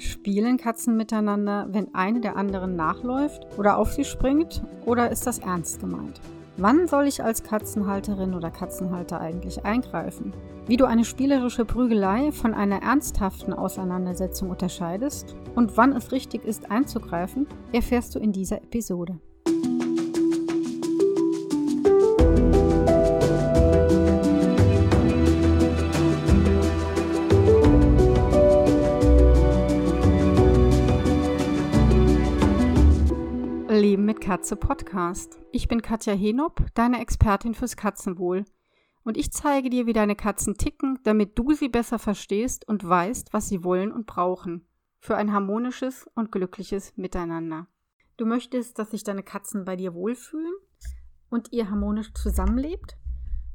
Spielen Katzen miteinander, wenn eine der anderen nachläuft oder auf sie springt? Oder ist das ernst gemeint? Wann soll ich als Katzenhalterin oder Katzenhalter eigentlich eingreifen? Wie du eine spielerische Prügelei von einer ernsthaften Auseinandersetzung unterscheidest und wann es richtig ist einzugreifen, erfährst du in dieser Episode. Leben mit Katze Podcast. Ich bin Katja Henop, deine Expertin fürs Katzenwohl. Und ich zeige dir, wie deine Katzen ticken, damit du sie besser verstehst und weißt, was sie wollen und brauchen. Für ein harmonisches und glückliches Miteinander. Du möchtest, dass sich deine Katzen bei dir wohlfühlen und ihr harmonisch zusammenlebt?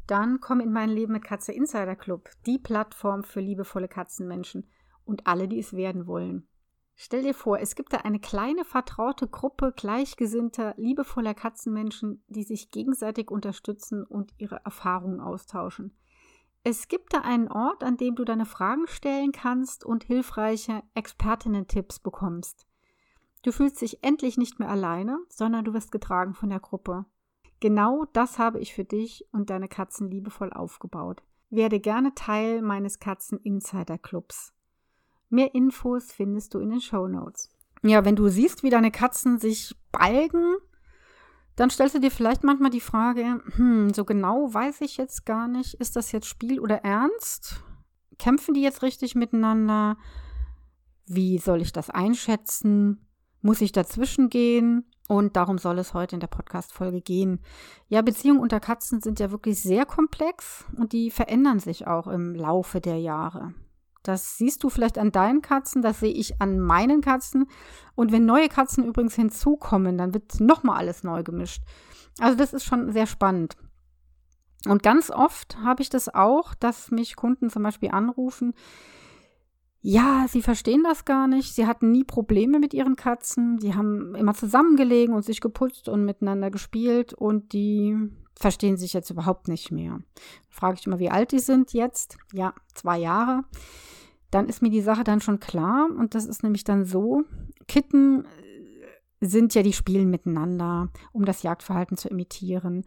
Dann komm in mein Leben mit Katze Insider Club, die Plattform für liebevolle Katzenmenschen und alle, die es werden wollen. Stell dir vor, es gibt da eine kleine vertraute Gruppe gleichgesinnter, liebevoller Katzenmenschen, die sich gegenseitig unterstützen und ihre Erfahrungen austauschen. Es gibt da einen Ort, an dem du deine Fragen stellen kannst und hilfreiche Expertinnen-Tipps bekommst. Du fühlst dich endlich nicht mehr alleine, sondern du wirst getragen von der Gruppe. Genau das habe ich für dich und deine Katzen liebevoll aufgebaut. Werde gerne Teil meines Katzen Insider Clubs. Mehr Infos findest du in den Show Notes. Ja, wenn du siehst, wie deine Katzen sich balgen, dann stellst du dir vielleicht manchmal die Frage, hm, so genau weiß ich jetzt gar nicht, ist das jetzt Spiel oder Ernst? Kämpfen die jetzt richtig miteinander? Wie soll ich das einschätzen? Muss ich dazwischen gehen? Und darum soll es heute in der Podcast-Folge gehen. Ja, Beziehungen unter Katzen sind ja wirklich sehr komplex und die verändern sich auch im Laufe der Jahre. Das siehst du vielleicht an deinen Katzen, das sehe ich an meinen Katzen. Und wenn neue Katzen übrigens hinzukommen, dann wird nochmal alles neu gemischt. Also das ist schon sehr spannend. Und ganz oft habe ich das auch, dass mich Kunden zum Beispiel anrufen, ja, sie verstehen das gar nicht. Sie hatten nie Probleme mit ihren Katzen. Die haben immer zusammengelegen und sich geputzt und miteinander gespielt und die verstehen sich jetzt überhaupt nicht mehr. Frage ich immer, wie alt die sind jetzt? Ja, zwei Jahre dann ist mir die Sache dann schon klar. Und das ist nämlich dann so, Kitten äh, sind ja, die spielen miteinander, um das Jagdverhalten zu imitieren.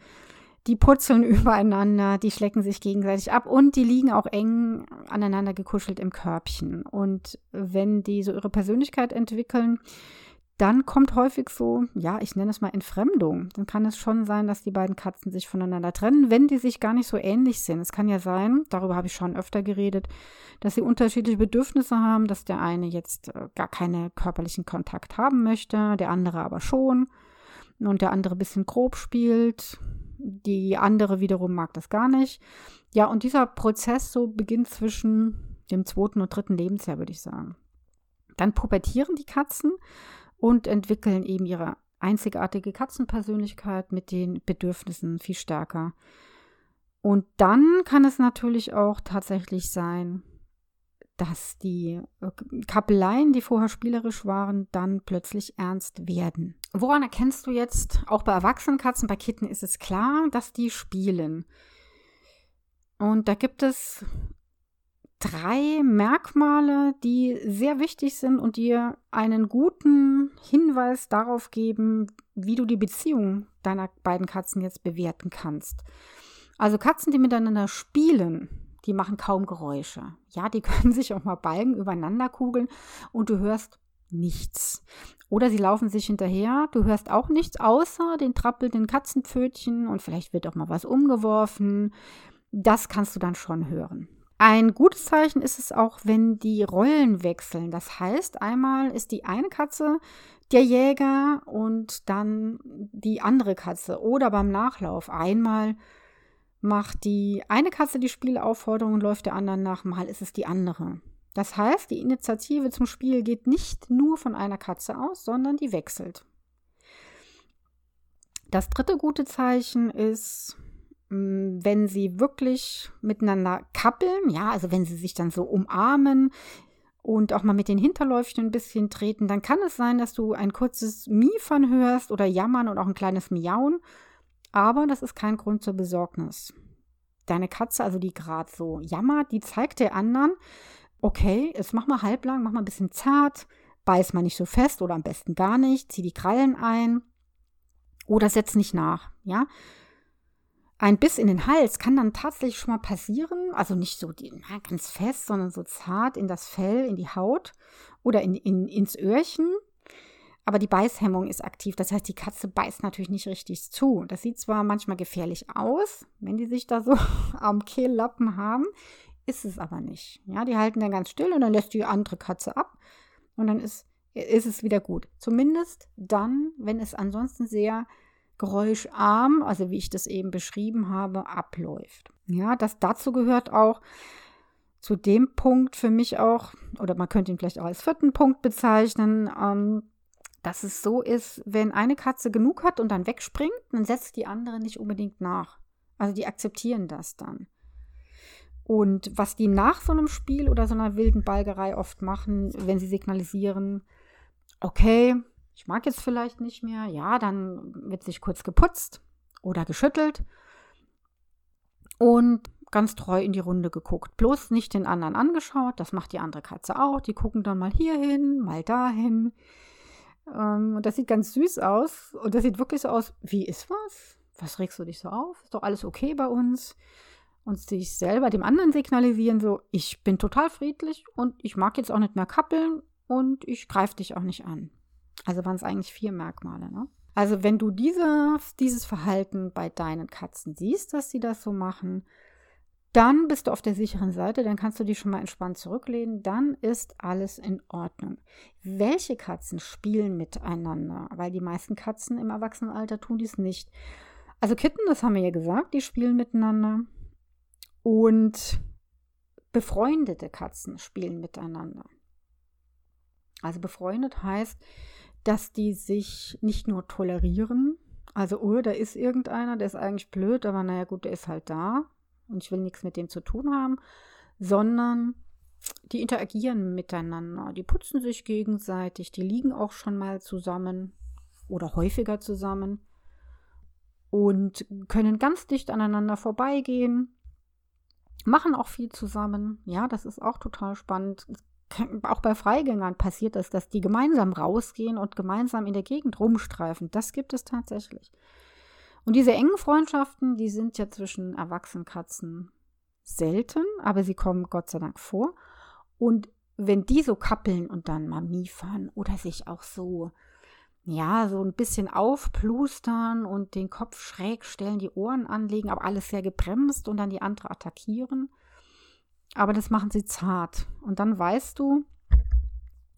Die putzeln übereinander, die schlecken sich gegenseitig ab und die liegen auch eng aneinander gekuschelt im Körbchen. Und wenn die so ihre Persönlichkeit entwickeln, dann kommt häufig so, ja, ich nenne es mal Entfremdung. Dann kann es schon sein, dass die beiden Katzen sich voneinander trennen, wenn die sich gar nicht so ähnlich sind. Es kann ja sein, darüber habe ich schon öfter geredet, dass sie unterschiedliche Bedürfnisse haben, dass der eine jetzt äh, gar keinen körperlichen Kontakt haben möchte, der andere aber schon und der andere ein bisschen grob spielt. Die andere wiederum mag das gar nicht. Ja, und dieser Prozess so beginnt zwischen dem zweiten und dritten Lebensjahr, würde ich sagen. Dann pubertieren die Katzen und entwickeln eben ihre einzigartige Katzenpersönlichkeit mit den Bedürfnissen viel stärker. Und dann kann es natürlich auch tatsächlich sein, dass die äh, Kappeleien, die vorher spielerisch waren, dann plötzlich ernst werden. Woran erkennst du jetzt, auch bei erwachsenen Katzen, bei Kitten ist es klar, dass die spielen. Und da gibt es drei Merkmale, die sehr wichtig sind und dir einen guten Hinweis darauf geben, wie du die Beziehung deiner beiden Katzen jetzt bewerten kannst. Also Katzen, die miteinander spielen, die machen kaum Geräusche. Ja, die können sich auch mal balgen, übereinander kugeln und du hörst nichts. Oder sie laufen sich hinterher, du hörst auch nichts außer den trappelnden Katzenpfötchen und vielleicht wird auch mal was umgeworfen. Das kannst du dann schon hören. Ein gutes Zeichen ist es auch, wenn die Rollen wechseln. Das heißt, einmal ist die eine Katze der Jäger und dann die andere Katze. Oder beim Nachlauf einmal macht die eine Katze die Spielaufforderung und läuft der anderen nach, mal ist es die andere. Das heißt, die Initiative zum Spiel geht nicht nur von einer Katze aus, sondern die wechselt. Das dritte gute Zeichen ist, wenn sie wirklich miteinander kappeln, ja, also wenn sie sich dann so umarmen und auch mal mit den Hinterläufchen ein bisschen treten, dann kann es sein, dass du ein kurzes Miefern hörst oder Jammern und auch ein kleines Miauen, aber das ist kein Grund zur Besorgnis. Deine Katze, also die gerade so jammert, die zeigt der anderen, okay, jetzt mach mal halblang, mach mal ein bisschen zart, beiß mal nicht so fest oder am besten gar nicht, zieh die Krallen ein oder setz nicht nach, ja. Ein Biss in den Hals kann dann tatsächlich schon mal passieren, also nicht so die, ganz fest, sondern so zart in das Fell, in die Haut oder in, in, ins Öhrchen. Aber die Beißhemmung ist aktiv, das heißt, die Katze beißt natürlich nicht richtig zu. Das sieht zwar manchmal gefährlich aus, wenn die sich da so am Kehllappen haben, ist es aber nicht. Ja, die halten dann ganz still und dann lässt die andere Katze ab und dann ist, ist es wieder gut. Zumindest dann, wenn es ansonsten sehr geräuscharm, also wie ich das eben beschrieben habe, abläuft. Ja, das dazu gehört auch zu dem Punkt für mich auch, oder man könnte ihn vielleicht auch als vierten Punkt bezeichnen, ähm, dass es so ist, wenn eine Katze genug hat und dann wegspringt, dann setzt die andere nicht unbedingt nach. Also die akzeptieren das dann. Und was die nach so einem Spiel oder so einer wilden Balgerei oft machen, wenn sie signalisieren, okay, ich mag jetzt vielleicht nicht mehr, ja, dann wird sich kurz geputzt oder geschüttelt und ganz treu in die Runde geguckt. Bloß nicht den anderen angeschaut, das macht die andere Katze auch. Die gucken dann mal hierhin, mal dahin. Ähm, und das sieht ganz süß aus. Und das sieht wirklich so aus, wie ist was? Was regst du dich so auf? Ist doch alles okay bei uns? Und sich selber dem anderen signalisieren, so, ich bin total friedlich und ich mag jetzt auch nicht mehr kappeln und ich greife dich auch nicht an. Also waren es eigentlich vier Merkmale. Ne? Also wenn du diese, dieses Verhalten bei deinen Katzen siehst, dass sie das so machen, dann bist du auf der sicheren Seite, dann kannst du dich schon mal entspannt zurücklehnen, dann ist alles in Ordnung. Welche Katzen spielen miteinander? Weil die meisten Katzen im Erwachsenenalter tun dies nicht. Also Kitten, das haben wir ja gesagt, die spielen miteinander. Und befreundete Katzen spielen miteinander. Also befreundet heißt, dass die sich nicht nur tolerieren, also, oh, da ist irgendeiner, der ist eigentlich blöd, aber naja, gut, der ist halt da und ich will nichts mit dem zu tun haben, sondern die interagieren miteinander, die putzen sich gegenseitig, die liegen auch schon mal zusammen oder häufiger zusammen und können ganz dicht aneinander vorbeigehen, machen auch viel zusammen. Ja, das ist auch total spannend auch bei Freigängern passiert das, dass die gemeinsam rausgehen und gemeinsam in der Gegend rumstreifen. Das gibt es tatsächlich. Und diese engen Freundschaften, die sind ja zwischen Erwachsenenkatzen selten, aber sie kommen Gott sei Dank vor. Und wenn die so kappeln und dann mal miefern oder sich auch so, ja, so ein bisschen aufplustern und den Kopf schräg stellen, die Ohren anlegen, aber alles sehr gebremst und dann die andere attackieren, aber das machen sie zart. Und dann weißt du,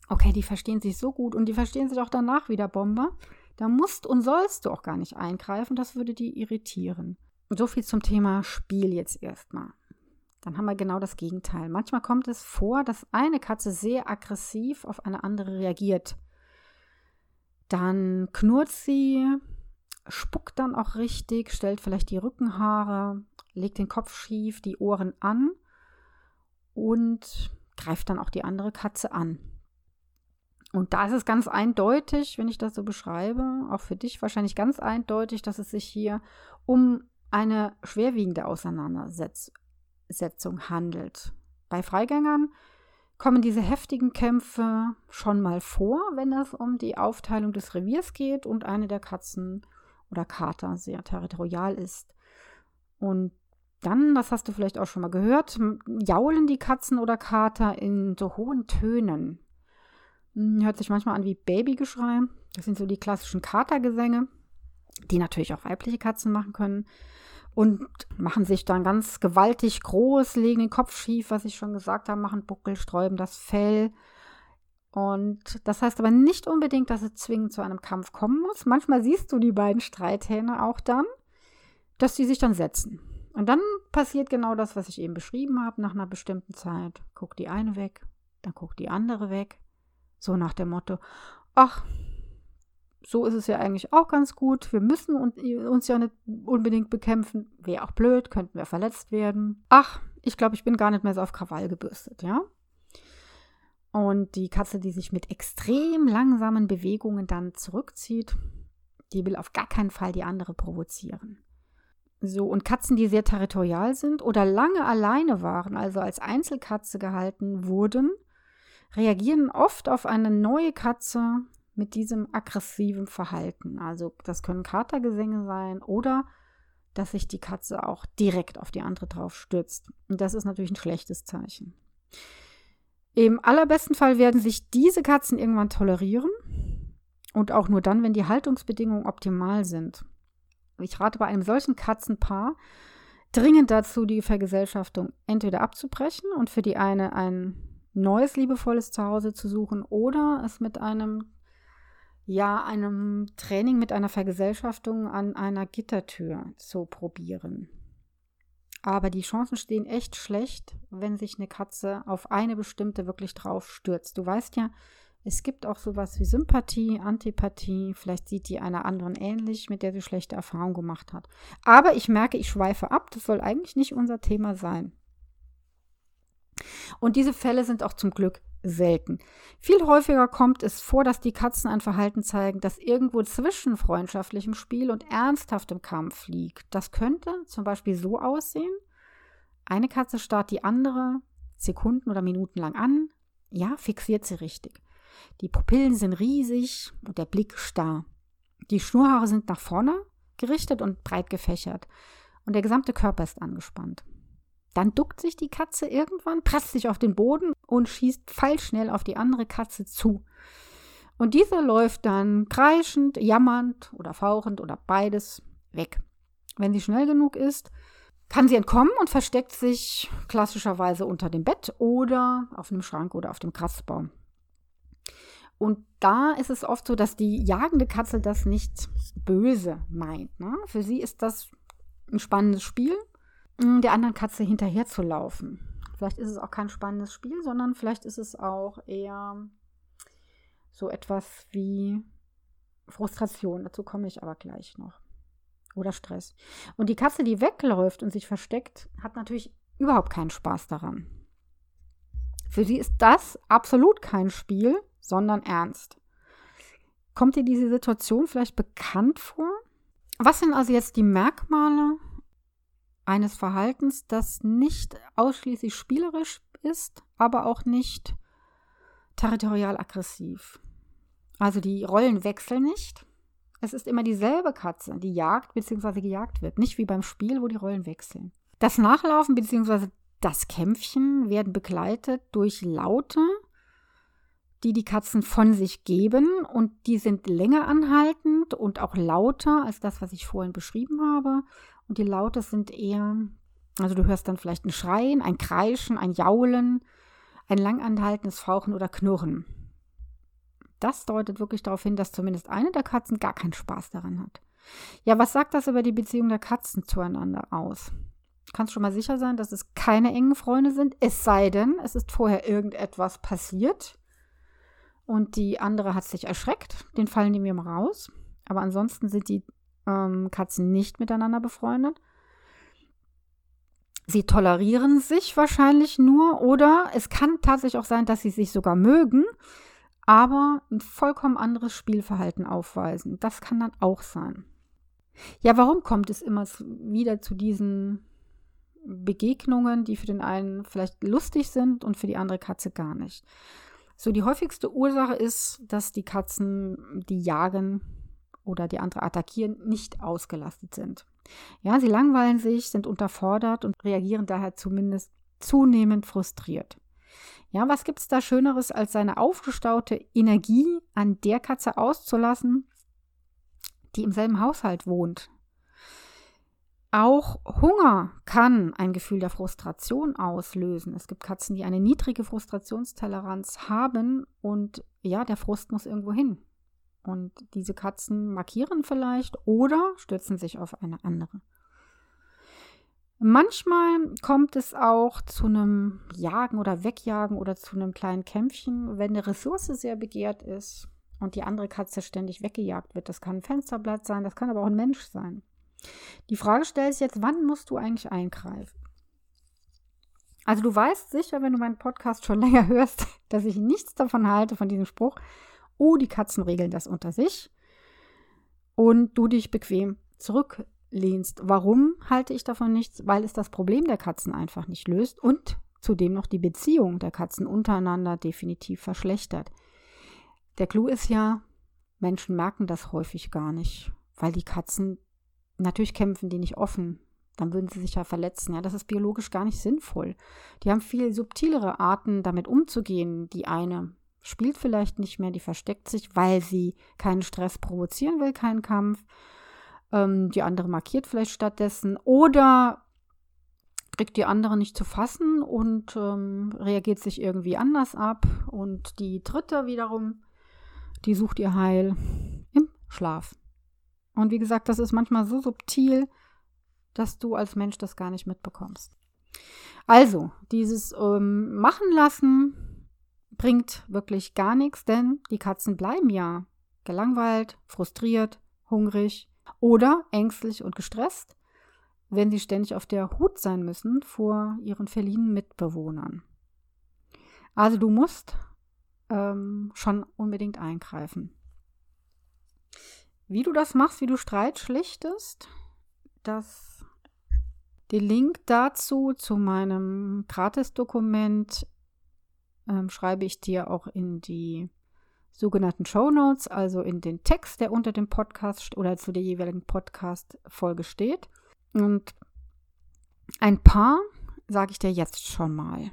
okay, die verstehen sich so gut und die verstehen sich auch danach wieder Bomber. Da musst und sollst du auch gar nicht eingreifen, das würde die irritieren. So viel zum Thema Spiel jetzt erstmal. Dann haben wir genau das Gegenteil. Manchmal kommt es vor, dass eine Katze sehr aggressiv auf eine andere reagiert. Dann knurrt sie, spuckt dann auch richtig, stellt vielleicht die Rückenhaare, legt den Kopf schief, die Ohren an und greift dann auch die andere Katze an. Und da ist es ganz eindeutig, wenn ich das so beschreibe, auch für dich wahrscheinlich ganz eindeutig, dass es sich hier um eine schwerwiegende Auseinandersetzung handelt. Bei Freigängern kommen diese heftigen Kämpfe schon mal vor, wenn es um die Aufteilung des Reviers geht und eine der Katzen oder Kater sehr territorial ist. Und dann, das hast du vielleicht auch schon mal gehört, jaulen die Katzen oder Kater in so hohen Tönen. Hm, hört sich manchmal an wie Babygeschrei. Das sind so die klassischen Katergesänge, die natürlich auch weibliche Katzen machen können. Und machen sich dann ganz gewaltig groß, legen den Kopf schief, was ich schon gesagt habe, machen Buckel, sträuben das Fell. Und das heißt aber nicht unbedingt, dass es zwingend zu einem Kampf kommen muss. Manchmal siehst du die beiden Streithähne auch dann, dass sie sich dann setzen. Und dann passiert genau das, was ich eben beschrieben habe, nach einer bestimmten Zeit. Guckt die eine weg, dann guckt die andere weg. So nach dem Motto, ach, so ist es ja eigentlich auch ganz gut. Wir müssen uns ja nicht unbedingt bekämpfen. Wäre auch blöd, könnten wir verletzt werden. Ach, ich glaube, ich bin gar nicht mehr so auf Krawall gebürstet, ja? Und die Katze, die sich mit extrem langsamen Bewegungen dann zurückzieht, die will auf gar keinen Fall die andere provozieren. So, und Katzen, die sehr territorial sind oder lange alleine waren, also als Einzelkatze gehalten wurden, reagieren oft auf eine neue Katze mit diesem aggressiven Verhalten. Also das können Katergesänge sein oder dass sich die Katze auch direkt auf die andere drauf stürzt. Und das ist natürlich ein schlechtes Zeichen. Im allerbesten Fall werden sich diese Katzen irgendwann tolerieren und auch nur dann, wenn die Haltungsbedingungen optimal sind. Ich rate bei einem solchen Katzenpaar dringend dazu, die Vergesellschaftung entweder abzubrechen und für die eine ein neues liebevolles Zuhause zu suchen oder es mit einem ja, einem Training mit einer Vergesellschaftung an einer Gittertür zu probieren. Aber die Chancen stehen echt schlecht, wenn sich eine Katze auf eine bestimmte wirklich drauf stürzt. Du weißt ja, es gibt auch sowas wie Sympathie, Antipathie. Vielleicht sieht die einer anderen ähnlich, mit der sie schlechte Erfahrungen gemacht hat. Aber ich merke, ich schweife ab. Das soll eigentlich nicht unser Thema sein. Und diese Fälle sind auch zum Glück selten. Viel häufiger kommt es vor, dass die Katzen ein Verhalten zeigen, das irgendwo zwischen freundschaftlichem Spiel und ernsthaftem Kampf liegt. Das könnte zum Beispiel so aussehen. Eine Katze starrt die andere Sekunden oder Minuten lang an. Ja, fixiert sie richtig. Die Pupillen sind riesig und der Blick starr. Die Schnurhaare sind nach vorne gerichtet und breit gefächert. Und der gesamte Körper ist angespannt. Dann duckt sich die Katze irgendwann, presst sich auf den Boden und schießt pfeilschnell auf die andere Katze zu. Und diese läuft dann kreischend, jammernd oder fauchend oder beides weg. Wenn sie schnell genug ist, kann sie entkommen und versteckt sich klassischerweise unter dem Bett oder auf einem Schrank oder auf dem Kratzbaum. Und da ist es oft so, dass die jagende Katze das nicht böse meint. Ne? Für sie ist das ein spannendes Spiel Mm, der anderen Katze hinterher zu laufen. Vielleicht ist es auch kein spannendes Spiel, sondern vielleicht ist es auch eher so etwas wie Frustration. Dazu komme ich aber gleich noch. Oder Stress. Und die Katze, die wegläuft und sich versteckt, hat natürlich überhaupt keinen Spaß daran. Für sie ist das absolut kein Spiel, sondern ernst. Kommt dir diese Situation vielleicht bekannt vor? Was sind also jetzt die Merkmale eines Verhaltens, das nicht ausschließlich spielerisch ist, aber auch nicht territorial aggressiv. Also die Rollen wechseln nicht. Es ist immer dieselbe Katze, die jagt bzw. gejagt wird, nicht wie beim Spiel, wo die Rollen wechseln. Das Nachlaufen bzw. das Kämpfen werden begleitet durch Laute, die die Katzen von sich geben und die sind länger anhaltend und auch lauter als das, was ich vorhin beschrieben habe und die Laute sind eher, also du hörst dann vielleicht ein Schreien, ein Kreischen, ein Jaulen, ein langanhaltendes Fauchen oder Knurren. Das deutet wirklich darauf hin, dass zumindest eine der Katzen gar keinen Spaß daran hat. Ja, was sagt das über die Beziehung der Katzen zueinander aus? Du kannst schon mal sicher sein, dass es keine engen Freunde sind, es sei denn, es ist vorher irgendetwas passiert und die andere hat sich erschreckt, den fallen die mir mal raus. Aber ansonsten sind die ähm, Katzen nicht miteinander befreundet. Sie tolerieren sich wahrscheinlich nur oder es kann tatsächlich auch sein, dass sie sich sogar mögen, aber ein vollkommen anderes Spielverhalten aufweisen. Das kann dann auch sein. Ja, warum kommt es immer wieder zu diesen Begegnungen, die für den einen vielleicht lustig sind und für die andere Katze gar nicht? So, die häufigste Ursache ist, dass die Katzen, die jagen, oder die andere attackieren, nicht ausgelastet sind. Ja, sie langweilen sich, sind unterfordert und reagieren daher zumindest zunehmend frustriert. Ja, was gibt es da Schöneres, als seine aufgestaute Energie an der Katze auszulassen, die im selben Haushalt wohnt? Auch Hunger kann ein Gefühl der Frustration auslösen. Es gibt Katzen, die eine niedrige Frustrationstoleranz haben und ja, der Frust muss irgendwo hin. Und diese Katzen markieren vielleicht oder stürzen sich auf eine andere. Manchmal kommt es auch zu einem Jagen oder Wegjagen oder zu einem kleinen Kämpfchen, wenn eine Ressource sehr begehrt ist und die andere Katze ständig weggejagt wird. Das kann ein Fensterblatt sein, das kann aber auch ein Mensch sein. Die Frage stellt sich jetzt, wann musst du eigentlich eingreifen? Also du weißt sicher, wenn du meinen Podcast schon länger hörst, dass ich nichts davon halte, von diesem Spruch, oh, die Katzen regeln das unter sich und du dich bequem zurücklehnen ablehnst. Warum halte ich davon nichts? Weil es das Problem der Katzen einfach nicht löst und zudem noch die Beziehung der Katzen untereinander definitiv verschlechtert. Der Clou ist ja, Menschen merken das häufig gar nicht, weil die Katzen, natürlich kämpfen die nicht offen, dann würden sie sich ja verletzen. Ja, das ist biologisch gar nicht sinnvoll. Die haben viel subtilere Arten, damit umzugehen. Die eine spielt vielleicht nicht mehr, die versteckt sich, weil sie keinen Stress provozieren will, keinen Kampf. Ähm, die andere markiert vielleicht stattdessen oder kriegt die andere nicht zu fassen und ähm, reagiert sich irgendwie anders ab. Und die dritte wiederum, die sucht ihr Heil im Schlaf. Und wie gesagt, das ist manchmal so subtil, dass du als Mensch das gar nicht mitbekommst. Also, dieses ähm, Machen lassen bringt wirklich gar nichts, denn die Katzen bleiben ja gelangweilt, frustriert, hungrig oder ängstlich und gestresst, wenn sie ständig auf der Hut sein müssen vor ihren felinen Mitbewohnern. Also du musst ähm, schon unbedingt eingreifen. Wie du das machst, wie du Streit schlichtest, das den Link dazu zu meinem Gratis-Dokument ähm, schreibe ich dir auch in die sogenannten Show Notes, also in den Text, der unter dem Podcast oder zu der jeweiligen Podcast-Folge steht. Und ein paar sage ich dir jetzt schon mal.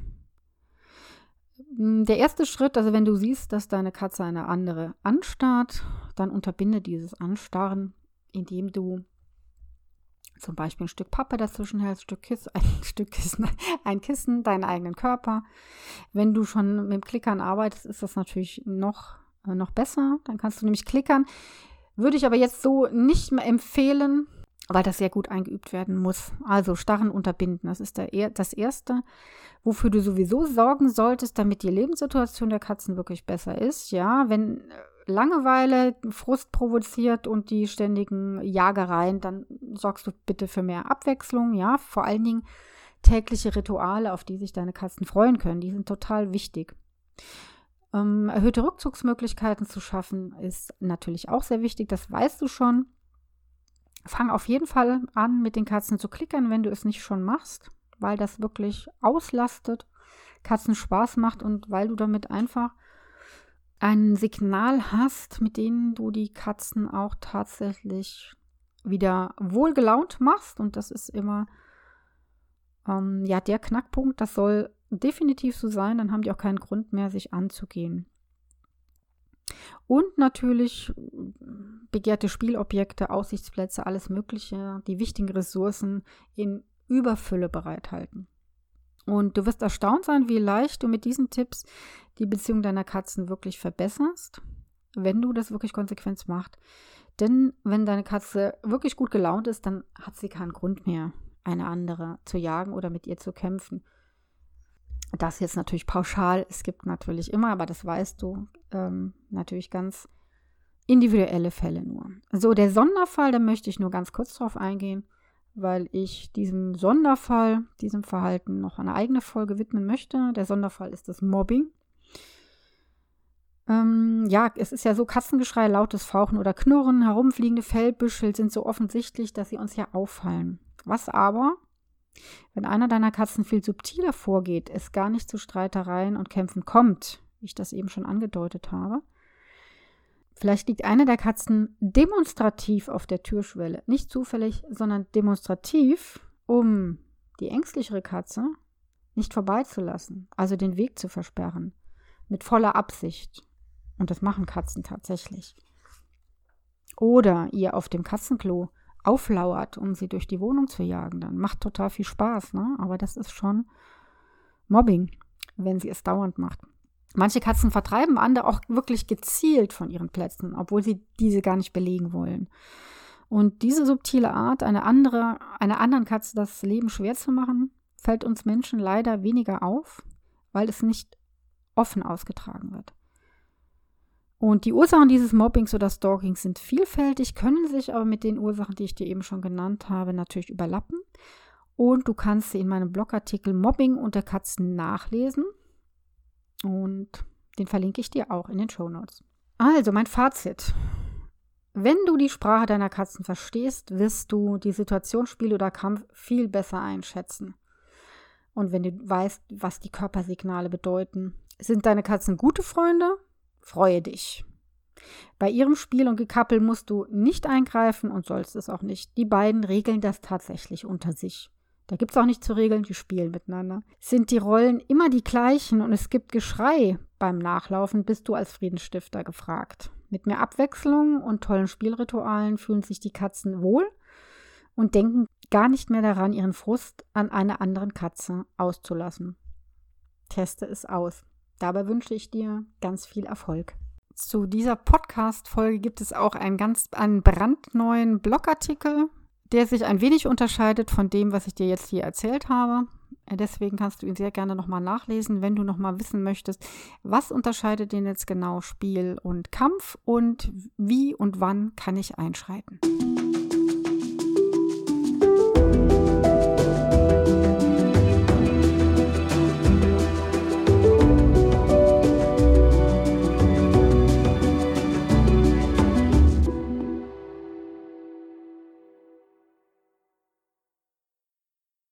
Der erste Schritt, also wenn du siehst, dass deine Katze eine andere anstarrt, dann unterbinde dieses Anstarren, indem du zum Beispiel ein Stück Pappe dazwischen hältst, Stück Kiss, ein Stück Kissen, ein Kissen, deinen eigenen Körper. Wenn du schon mit dem Klickern arbeitest, ist das natürlich noch äh, noch besser. Dann kannst du nämlich klickern. Würde ich aber jetzt so nicht mehr empfehlen, weil das sehr gut eingeübt werden muss. Also Starren unterbinden, das ist der, das Erste, wofür du sowieso sorgen solltest, damit die Lebenssituation der Katzen wirklich besser ist. Ja, wenn äh, Langeweile Frust provoziert und die ständigen Jagereien, dann sorgst du bitte für mehr Abwechslung. Ja, vor allen Dingen tägliche Rituale, auf die sich deine Katzen freuen können, die sind total wichtig. Ähm, erhöhte Rückzugsmöglichkeiten zu schaffen, ist natürlich auch sehr wichtig. Das weißt du schon. Fang auf jeden Fall an, mit den Katzen zu klickern, wenn du es nicht schon machst, weil das wirklich auslastet, Katzen Spaß macht und weil du damit einfach ein Signal hast, mit dem du die Katzen auch tatsächlich wieder wohlgelaunt machst. Und das ist immer ähm, ja der Knackpunkt. Das soll definitiv so sein, dann haben die auch keinen Grund mehr, sich anzugehen. Und natürlich begehrte Spielobjekte, Aussichtsplätze, alles Mögliche, die wichtigen Ressourcen in Überfülle bereithalten. Und du wirst erstaunt sein, wie leicht du mit diesen Tipps die Beziehung deiner Katzen wirklich verbesserst, wenn du das wirklich konsequent machst. Denn wenn deine Katze wirklich gut gelaunt ist, dann hat sie keinen Grund mehr, eine andere zu jagen oder mit ihr zu kämpfen. Das jetzt natürlich pauschal. Es gibt natürlich immer, aber das weißt du, ähm, natürlich ganz individuelle Fälle nur. So, der Sonderfall, da möchte ich nur ganz kurz drauf eingehen, weil ich diesem Sonderfall, diesem Verhalten noch eine eigene Folge widmen möchte. Der Sonderfall ist das Mobbing. Ähm, ja, es ist ja so, Katzengeschrei, lautes Fauchen oder Knurren, herumfliegende Fellbüschel sind so offensichtlich, dass sie uns ja auffallen. Was aber wenn einer deiner Katzen viel subtiler vorgeht, es gar nicht zu Streitereien und Kämpfen kommt, wie ich das eben schon angedeutet habe, vielleicht liegt eine der Katzen demonstrativ auf der Türschwelle, nicht zufällig, sondern demonstrativ, um die ängstlichere Katze nicht vorbeizulassen, also den Weg zu versperren, mit voller Absicht. Und das machen Katzen tatsächlich. Oder ihr auf dem Katzenklo auflauert, um sie durch die Wohnung zu jagen, dann macht total viel Spaß, ne? Aber das ist schon Mobbing, wenn sie es dauernd macht. Manche Katzen vertreiben andere auch wirklich gezielt von ihren Plätzen, obwohl sie diese gar nicht belegen wollen. Und diese subtile Art, eine andere, einer anderen Katze das Leben schwer zu machen, fällt uns Menschen leider weniger auf, weil es nicht offen ausgetragen wird. Und die Ursachen dieses Mobbings oder Stalkings sind vielfältig, können sich aber mit den Ursachen, die ich dir eben schon genannt habe, natürlich überlappen. Und du kannst sie in meinem Blogartikel Mobbing unter Katzen nachlesen. Und den verlinke ich dir auch in den Show Notes. Also, mein Fazit. Wenn du die Sprache deiner Katzen verstehst, wirst du die Situation, Spiel oder Kampf viel besser einschätzen. Und wenn du weißt, was die Körpersignale bedeuten. Sind deine Katzen gute Freunde? Freue dich. Bei ihrem Spiel und Gekappel musst du nicht eingreifen und sollst es auch nicht. Die beiden regeln das tatsächlich unter sich. Da gibt es auch nicht zu regeln, die spielen miteinander. Sind die Rollen immer die gleichen und es gibt Geschrei beim Nachlaufen, bist du als Friedensstifter gefragt. Mit mehr Abwechslung und tollen Spielritualen fühlen sich die Katzen wohl und denken gar nicht mehr daran, ihren Frust an einer anderen Katze auszulassen. Teste es aus. Dabei wünsche ich dir ganz viel Erfolg. Zu dieser Podcast-Folge gibt es auch einen ganz einen brandneuen Blogartikel der sich ein wenig unterscheidet von dem, was ich dir jetzt hier erzählt habe. Äh, deswegen kannst du ihn sehr gerne nochmal nachlesen, wenn du nochmal wissen möchtest, was unterscheidet denn jetzt genau Spiel und Kampf und wie und wann kann ich einschreiten.